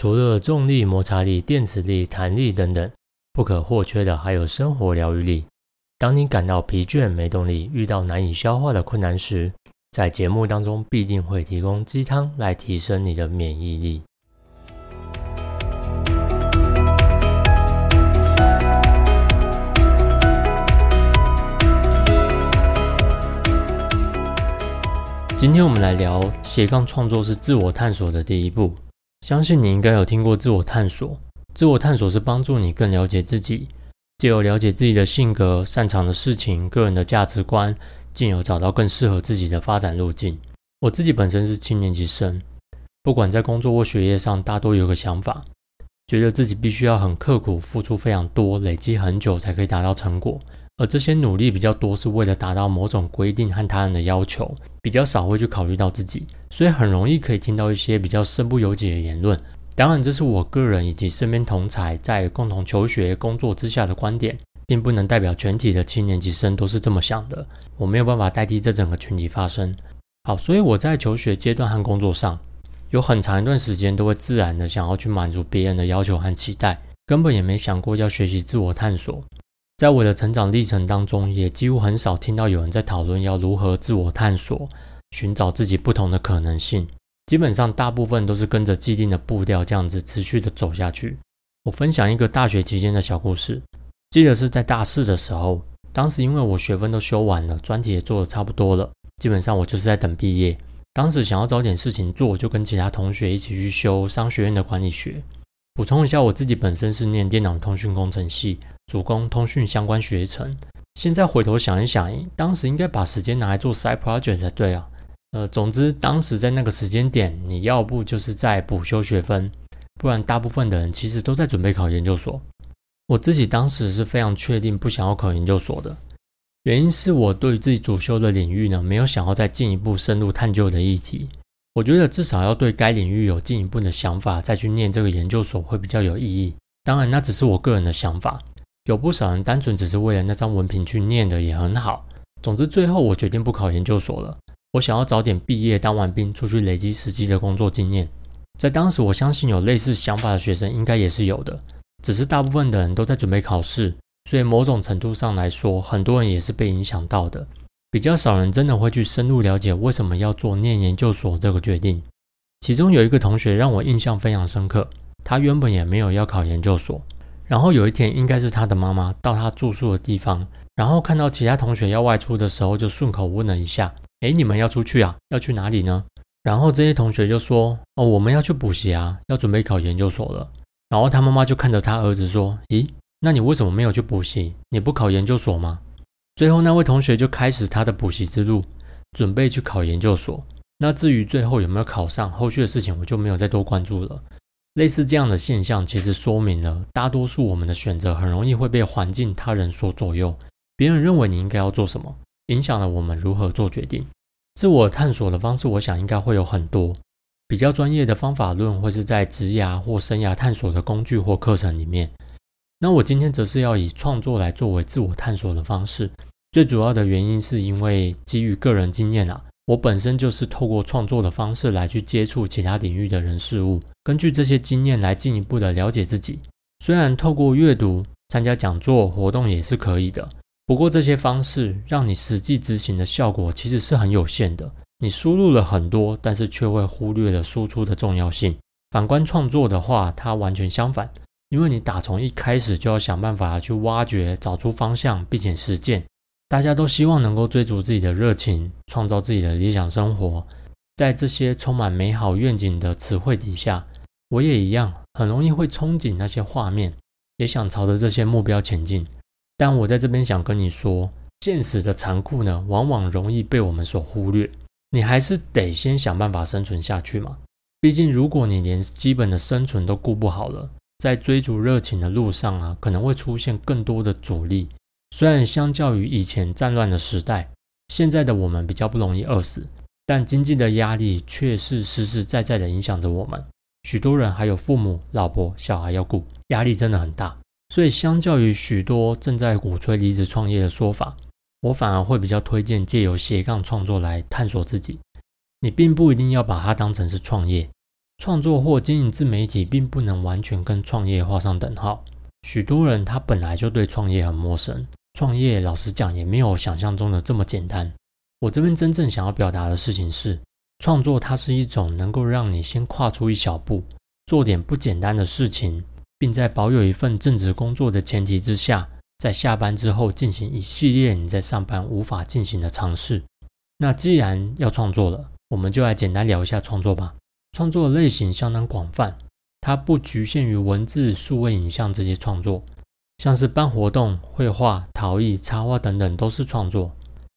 除了重力、摩擦力、电磁力、弹力等等，不可或缺的还有生活疗愈力。当你感到疲倦、没动力，遇到难以消化的困难时，在节目当中必定会提供鸡汤来提升你的免疫力。今天我们来聊斜杠创作是自我探索的第一步。相信你应该有听过自我探索。自我探索是帮助你更了解自己，借由了解自己的性格、擅长的事情、个人的价值观，进而找到更适合自己的发展路径。我自己本身是七年级生，不管在工作或学业上，大多有个想法，觉得自己必须要很刻苦，付出非常多，累积很久才可以达到成果。而这些努力比较多，是为了达到某种规定和他人的要求，比较少会去考虑到自己，所以很容易可以听到一些比较身不由己的言论。当然，这是我个人以及身边同才在共同求学工作之下的观点，并不能代表全体的七年级生都是这么想的。我没有办法代替这整个群体发声。好，所以我在求学阶段和工作上，有很长一段时间都会自然的想要去满足别人的要求和期待，根本也没想过要学习自我探索。在我的成长历程当中，也几乎很少听到有人在讨论要如何自我探索、寻找自己不同的可能性。基本上，大部分都是跟着既定的步调这样子持续的走下去。我分享一个大学期间的小故事，记得是在大四的时候，当时因为我学分都修完了，专题也做的差不多了，基本上我就是在等毕业。当时想要找点事情做，就跟其他同学一起去修商学院的管理学。补充一下，我自己本身是念电脑通讯工程系。主攻通讯相关学程，现在回头想一想，当时应该把时间拿来做 side project 才对啊。呃，总之当时在那个时间点，你要不就是在补修学分，不然大部分的人其实都在准备考研究所。我自己当时是非常确定不想要考研究所的，原因是我对自己主修的领域呢，没有想要再进一步深入探究的议题。我觉得至少要对该领域有进一步的想法，再去念这个研究所会比较有意义。当然，那只是我个人的想法。有不少人单纯只是为了那张文凭去念的也很好。总之，最后我决定不考研究所了。我想要早点毕业，当完兵出去累积实际的工作经验。在当时，我相信有类似想法的学生应该也是有的，只是大部分的人都在准备考试，所以某种程度上来说，很多人也是被影响到的。比较少人真的会去深入了解为什么要做念研究所这个决定。其中有一个同学让我印象非常深刻，他原本也没有要考研究所。然后有一天，应该是他的妈妈到他住宿的地方，然后看到其他同学要外出的时候，就顺口问了一下：“哎，你们要出去啊？要去哪里呢？”然后这些同学就说：“哦，我们要去补习啊，要准备考研究所了。”然后他妈妈就看着他儿子说：“咦，那你为什么没有去补习？你不考研究所吗？”最后那位同学就开始他的补习之路，准备去考研究所。那至于最后有没有考上，后续的事情我就没有再多关注了。类似这样的现象，其实说明了大多数我们的选择很容易会被环境、他人所左右。别人认为你应该要做什么，影响了我们如何做决定。自我探索的方式，我想应该会有很多。比较专业的方法论，会是在职涯或生涯探索的工具或课程里面。那我今天则是要以创作来作为自我探索的方式。最主要的原因是因为基于个人经验啊。我本身就是透过创作的方式来去接触其他领域的人事物，根据这些经验来进一步的了解自己。虽然透过阅读、参加讲座活动也是可以的，不过这些方式让你实际执行的效果其实是很有限的。你输入了很多，但是却会忽略了输出的重要性。反观创作的话，它完全相反，因为你打从一开始就要想办法去挖掘、找出方向，并且实践。大家都希望能够追逐自己的热情，创造自己的理想生活。在这些充满美好愿景的词汇底下，我也一样，很容易会憧憬那些画面，也想朝着这些目标前进。但我在这边想跟你说，现实的残酷呢，往往容易被我们所忽略。你还是得先想办法生存下去嘛。毕竟，如果你连基本的生存都顾不好了，在追逐热情的路上啊，可能会出现更多的阻力。虽然相较于以前战乱的时代，现在的我们比较不容易饿死，但经济的压力却是实实在在的影响着我们。许多人还有父母、老婆、小孩要顾，压力真的很大。所以，相较于许多正在鼓吹离职创业的说法，我反而会比较推荐借由斜杠创作来探索自己。你并不一定要把它当成是创业，创作或经营自媒体并不能完全跟创业画上等号。许多人他本来就对创业很陌生，创业老实讲也没有想象中的这么简单。我这边真正想要表达的事情是，创作它是一种能够让你先跨出一小步，做点不简单的事情，并在保有一份正职工作的前提之下，在下班之后进行一系列你在上班无法进行的尝试。那既然要创作了，我们就来简单聊一下创作吧。创作的类型相当广泛，它不局限于文字、数位影像这些创作，像是办活动、绘画、陶艺、插画等等都是创作。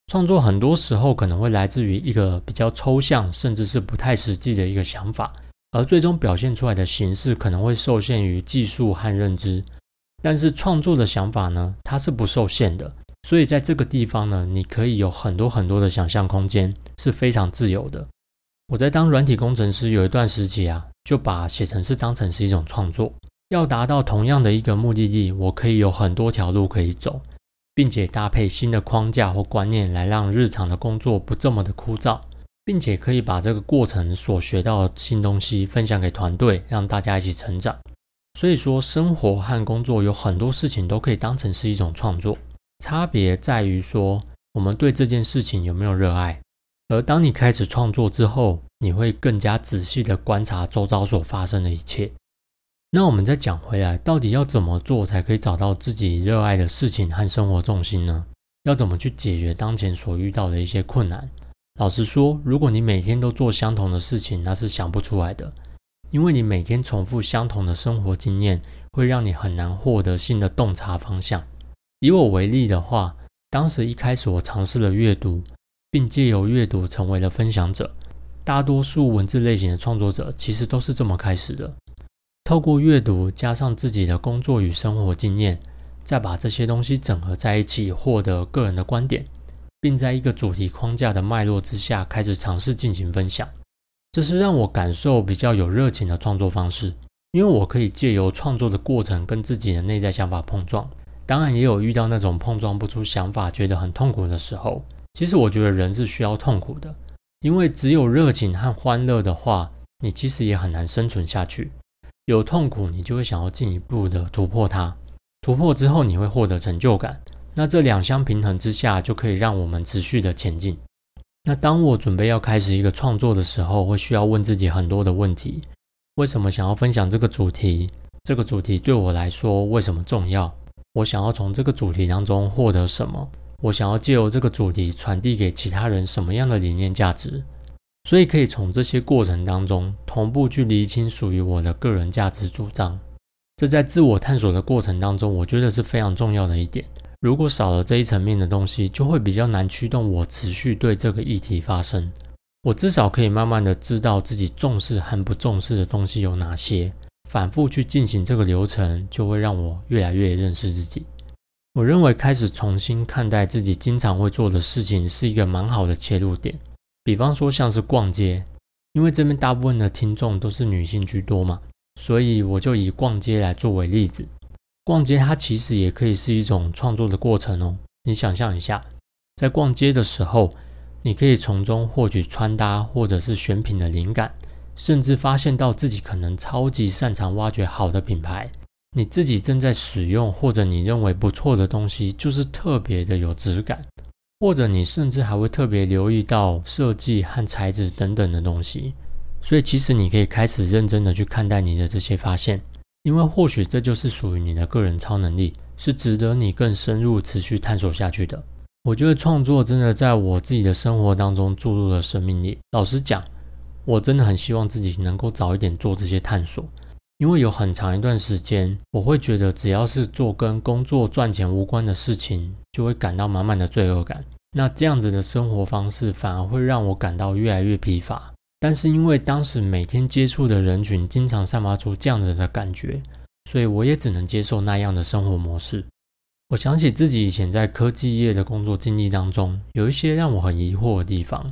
创作很多时候可能会来自于一个比较抽象，甚至是不太实际的一个想法，而最终表现出来的形式可能会受限于技术和认知。但是创作的想法呢，它是不受限的，所以在这个地方呢，你可以有很多很多的想象空间，是非常自由的。我在当软体工程师有一段时期啊，就把写程式当成是一种创作，要达到同样的一个目的地，我可以有很多条路可以走。并且搭配新的框架或观念，来让日常的工作不这么的枯燥，并且可以把这个过程所学到的新东西分享给团队，让大家一起成长。所以说，生活和工作有很多事情都可以当成是一种创作，差别在于说我们对这件事情有没有热爱。而当你开始创作之后，你会更加仔细的观察周遭所发生的一切。那我们再讲回来，到底要怎么做才可以找到自己热爱的事情和生活重心呢？要怎么去解决当前所遇到的一些困难？老实说，如果你每天都做相同的事情，那是想不出来的，因为你每天重复相同的生活经验，会让你很难获得新的洞察方向。以我为例的话，当时一开始我尝试了阅读，并借由阅读成为了分享者。大多数文字类型的创作者其实都是这么开始的。透过阅读加上自己的工作与生活经验，再把这些东西整合在一起，获得个人的观点，并在一个主题框架的脉络之下开始尝试进行分享。这是让我感受比较有热情的创作方式，因为我可以借由创作的过程跟自己的内在想法碰撞。当然，也有遇到那种碰撞不出想法、觉得很痛苦的时候。其实，我觉得人是需要痛苦的，因为只有热情和欢乐的话，你其实也很难生存下去。有痛苦，你就会想要进一步的突破它。突破之后，你会获得成就感。那这两相平衡之下，就可以让我们持续的前进。那当我准备要开始一个创作的时候，会需要问自己很多的问题：为什么想要分享这个主题？这个主题对我来说为什么重要？我想要从这个主题当中获得什么？我想要借由这个主题传递给其他人什么样的理念价值？所以可以从这些过程当中同步去厘清属于我的个人价值主张，这在自我探索的过程当中，我觉得是非常重要的一点。如果少了这一层面的东西，就会比较难驱动我持续对这个议题发生。我至少可以慢慢的知道自己重视和不重视的东西有哪些，反复去进行这个流程，就会让我越来越认识自己。我认为开始重新看待自己经常会做的事情，是一个蛮好的切入点。比方说像是逛街，因为这边大部分的听众都是女性居多嘛，所以我就以逛街来作为例子。逛街它其实也可以是一种创作的过程哦。你想象一下，在逛街的时候，你可以从中获取穿搭或者是选品的灵感，甚至发现到自己可能超级擅长挖掘好的品牌，你自己正在使用或者你认为不错的东西，就是特别的有质感。或者你甚至还会特别留意到设计和材质等等的东西，所以其实你可以开始认真的去看待你的这些发现，因为或许这就是属于你的个人超能力，是值得你更深入持续探索下去的。我觉得创作真的在我自己的生活当中注入了生命力。老实讲，我真的很希望自己能够早一点做这些探索，因为有很长一段时间，我会觉得只要是做跟工作赚钱无关的事情。就会感到满满的罪恶感。那这样子的生活方式反而会让我感到越来越疲乏。但是因为当时每天接触的人群经常散发出这样子的感觉，所以我也只能接受那样的生活模式。我想起自己以前在科技业的工作经历当中，有一些让我很疑惑的地方，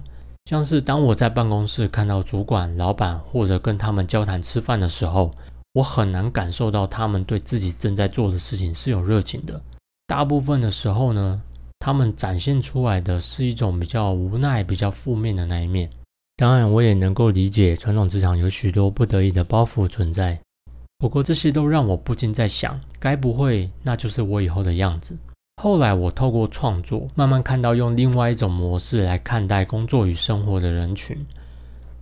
像是当我在办公室看到主管、老板或者跟他们交谈吃饭的时候，我很难感受到他们对自己正在做的事情是有热情的。大部分的时候呢，他们展现出来的是一种比较无奈、比较负面的那一面。当然，我也能够理解传统职场有许多不得已的包袱存在。不过，这些都让我不禁在想，该不会那就是我以后的样子？后来，我透过创作，慢慢看到用另外一种模式来看待工作与生活的人群，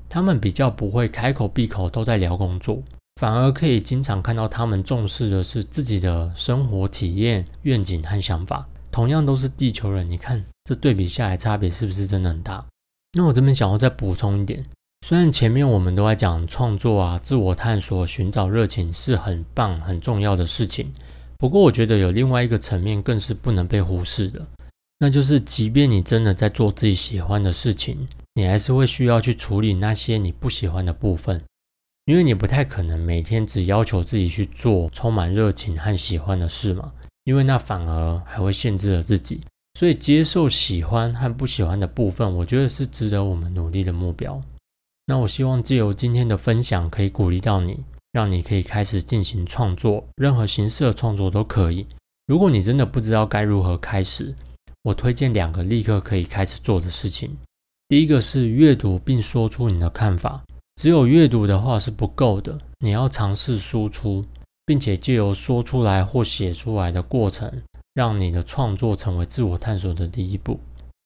他们比较不会开口闭口都在聊工作，反而可以经常看到他们重视的是自己的生活体验、愿景和想法。同样都是地球人，你看这对比下来，差别是不是真的很大？那我这边想要再补充一点，虽然前面我们都在讲创作啊、自我探索、寻找热情是很棒、很重要的事情，不过我觉得有另外一个层面更是不能被忽视的，那就是即便你真的在做自己喜欢的事情，你还是会需要去处理那些你不喜欢的部分，因为你不太可能每天只要求自己去做充满热情和喜欢的事嘛，因为那反而还会限制了自己。所以，接受喜欢和不喜欢的部分，我觉得是值得我们努力的目标。那我希望借由今天的分享，可以鼓励到你，让你可以开始进行创作，任何形式的创作都可以。如果你真的不知道该如何开始，我推荐两个立刻可以开始做的事情。第一个是阅读并说出你的看法。只有阅读的话是不够的，你要尝试输出，并且借由说出来或写出来的过程。让你的创作成为自我探索的第一步。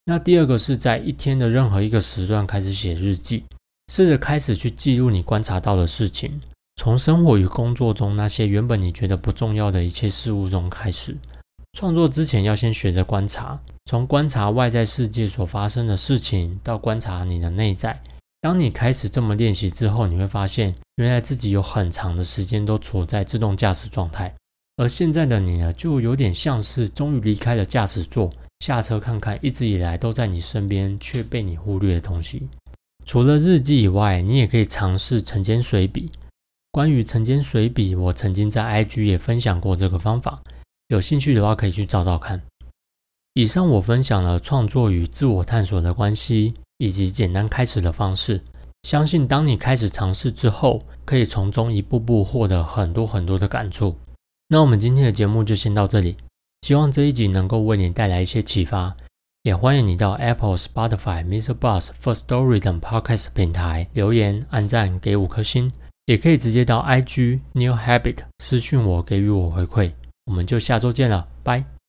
那第二个是在一天的任何一个时段开始写日记，试着开始去记录你观察到的事情，从生活与工作中那些原本你觉得不重要的一切事物中开始。创作之前要先学着观察，从观察外在世界所发生的事情，到观察你的内在。当你开始这么练习之后，你会发现，原来自己有很长的时间都处在自动驾驶状态。而现在的你呢，就有点像是终于离开了驾驶座，下车看看一直以来都在你身边却被你忽略的东西。除了日记以外，你也可以尝试晨间随笔。关于晨间随笔，我曾经在 IG 也分享过这个方法，有兴趣的话可以去找找看。以上我分享了创作与自我探索的关系，以及简单开始的方式。相信当你开始尝试之后，可以从中一步步获得很多很多的感触。那我们今天的节目就先到这里，希望这一集能够为你带来一些启发，也欢迎你到 Apple、Spotify、Mr. Bus、First Story 等 Podcast 平台留言、按赞、给五颗星，也可以直接到 IG New Habit 私讯我，给予我回馈。我们就下周见了，拜。